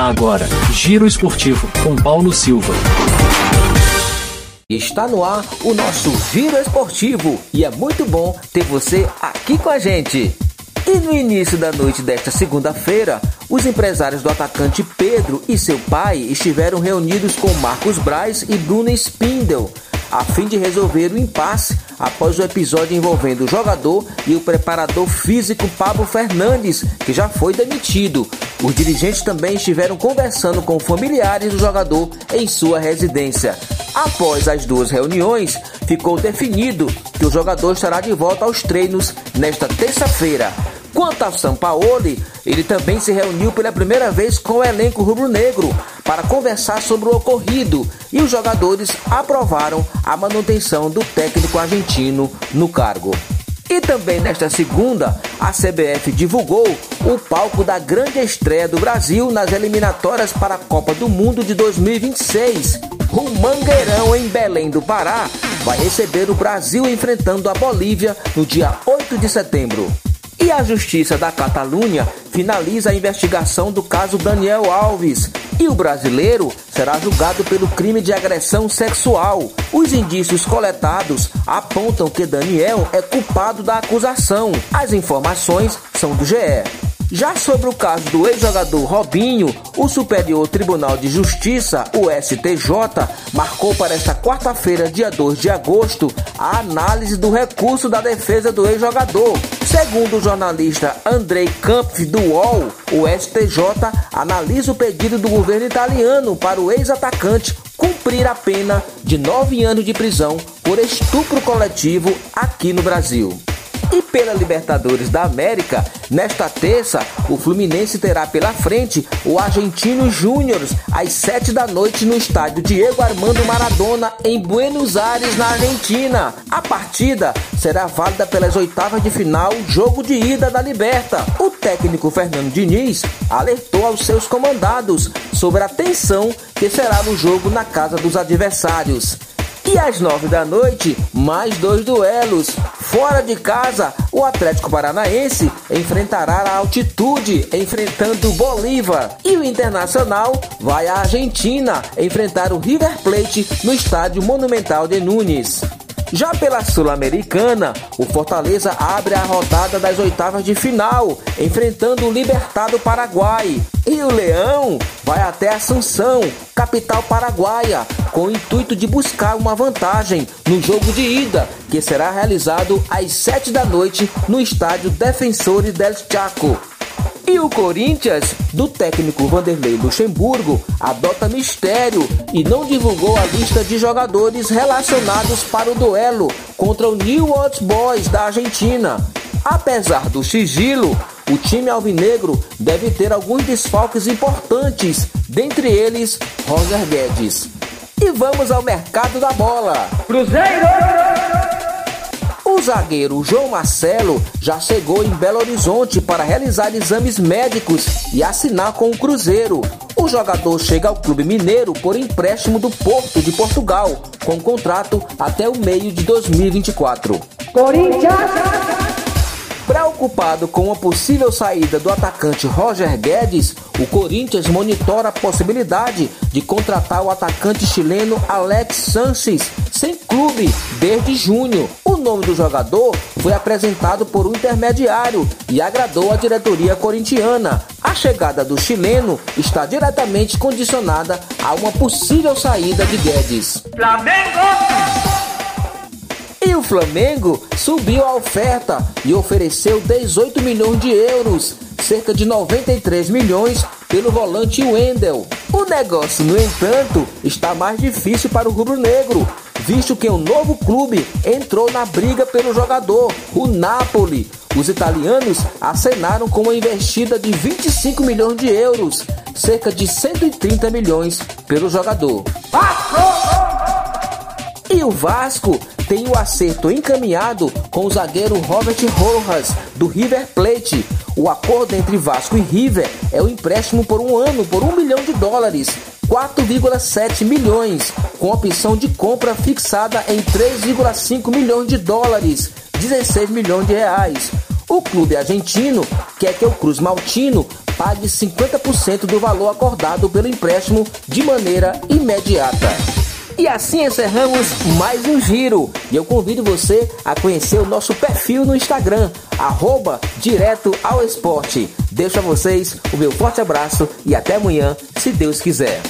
Agora, Giro Esportivo com Paulo Silva. Está no ar o nosso Giro Esportivo e é muito bom ter você aqui com a gente. E no início da noite desta segunda-feira, os empresários do atacante Pedro e seu pai estiveram reunidos com Marcos Braz e Bruno Spindel a fim de resolver o impasse após o episódio envolvendo o jogador e o preparador físico Pablo Fernandes, que já foi demitido. Os dirigentes também estiveram conversando com familiares do jogador em sua residência. Após as duas reuniões, ficou definido que o jogador estará de volta aos treinos nesta terça-feira. Quanto ao Sampaoli, ele também se reuniu pela primeira vez com o elenco rubro-negro para conversar sobre o ocorrido e os jogadores aprovaram a manutenção do técnico argentino no cargo. E também nesta segunda, a CBF divulgou o palco da grande estreia do Brasil nas eliminatórias para a Copa do Mundo de 2026. O Mangueirão, em Belém do Pará, vai receber o Brasil enfrentando a Bolívia no dia 8 de setembro. E a Justiça da Catalunha finaliza a investigação do caso Daniel Alves. E o brasileiro será julgado pelo crime de agressão sexual. Os indícios coletados apontam que Daniel é culpado da acusação. As informações são do GE. Já sobre o caso do ex-jogador Robinho, o Superior Tribunal de Justiça, o STJ, marcou para esta quarta-feira, dia 2 de agosto, a análise do recurso da defesa do ex-jogador. Segundo o jornalista Andrei Kampf do UOL, o STJ analisa o pedido do governo italiano para o ex-atacante cumprir a pena de nove anos de prisão por estupro coletivo aqui no Brasil. E pela Libertadores da América, nesta terça, o Fluminense terá pela frente o Argentino Júnior às 7 da noite no estádio Diego Armando Maradona, em Buenos Aires, na Argentina. A partida será válida pelas oitavas de final, jogo de ida da Liberta. O técnico Fernando Diniz alertou aos seus comandados sobre a tensão que será no jogo na casa dos adversários. E às nove da noite, mais dois duelos. Fora de casa, o Atlético Paranaense enfrentará a altitude, enfrentando o Bolívar. E o Internacional vai à Argentina enfrentar o River Plate no estádio Monumental de Nunes. Já pela Sul-Americana, o Fortaleza abre a rodada das oitavas de final, enfrentando o Libertado Paraguai. E o Leão vai até Assunção, capital paraguaia, com o intuito de buscar uma vantagem no jogo de ida, que será realizado às 7 da noite no estádio Defensores del Chaco. E o Corinthians, do técnico Vanderlei Luxemburgo, adota mistério e não divulgou a lista de jogadores relacionados para o duelo contra o New Old Boys da Argentina. Apesar do sigilo, o time alvinegro deve ter alguns desfalques importantes, dentre eles Roger Guedes. E vamos ao mercado da bola. Cruzeiro! O zagueiro João Marcelo já chegou em Belo Horizonte para realizar exames médicos e assinar com o Cruzeiro. O jogador chega ao clube mineiro por empréstimo do Porto de Portugal, com contrato até o meio de 2024. Corinthians! Preocupado com a possível saída do atacante Roger Guedes, o Corinthians monitora a possibilidade de contratar o atacante chileno Alex Sanches, sem clube desde junho. O nome do jogador foi apresentado por um intermediário e agradou a diretoria corintiana. A chegada do chileno está diretamente condicionada a uma possível saída de Guedes. Flamengo! E o Flamengo subiu a oferta e ofereceu 18 milhões de euros, cerca de 93 milhões pelo volante Wendel. O negócio, no entanto, está mais difícil para o rubro-negro, visto que um novo clube entrou na briga pelo jogador, o Napoli. Os italianos acenaram com uma investida de 25 milhões de euros, cerca de 130 milhões pelo jogador. E o Vasco tem o acerto encaminhado com o zagueiro Robert Rojas, do River Plate. O acordo entre Vasco e River é o empréstimo por um ano por um milhão de dólares, 4,7 milhões, com opção de compra fixada em 3,5 milhões de dólares, 16 milhões de reais. O clube argentino quer que o Cruz Maltino pague 50% do valor acordado pelo empréstimo de maneira imediata. E assim encerramos mais um giro. E eu convido você a conhecer o nosso perfil no Instagram, arroba Direto ao Esporte. Deixo a vocês o meu forte abraço e até amanhã, se Deus quiser.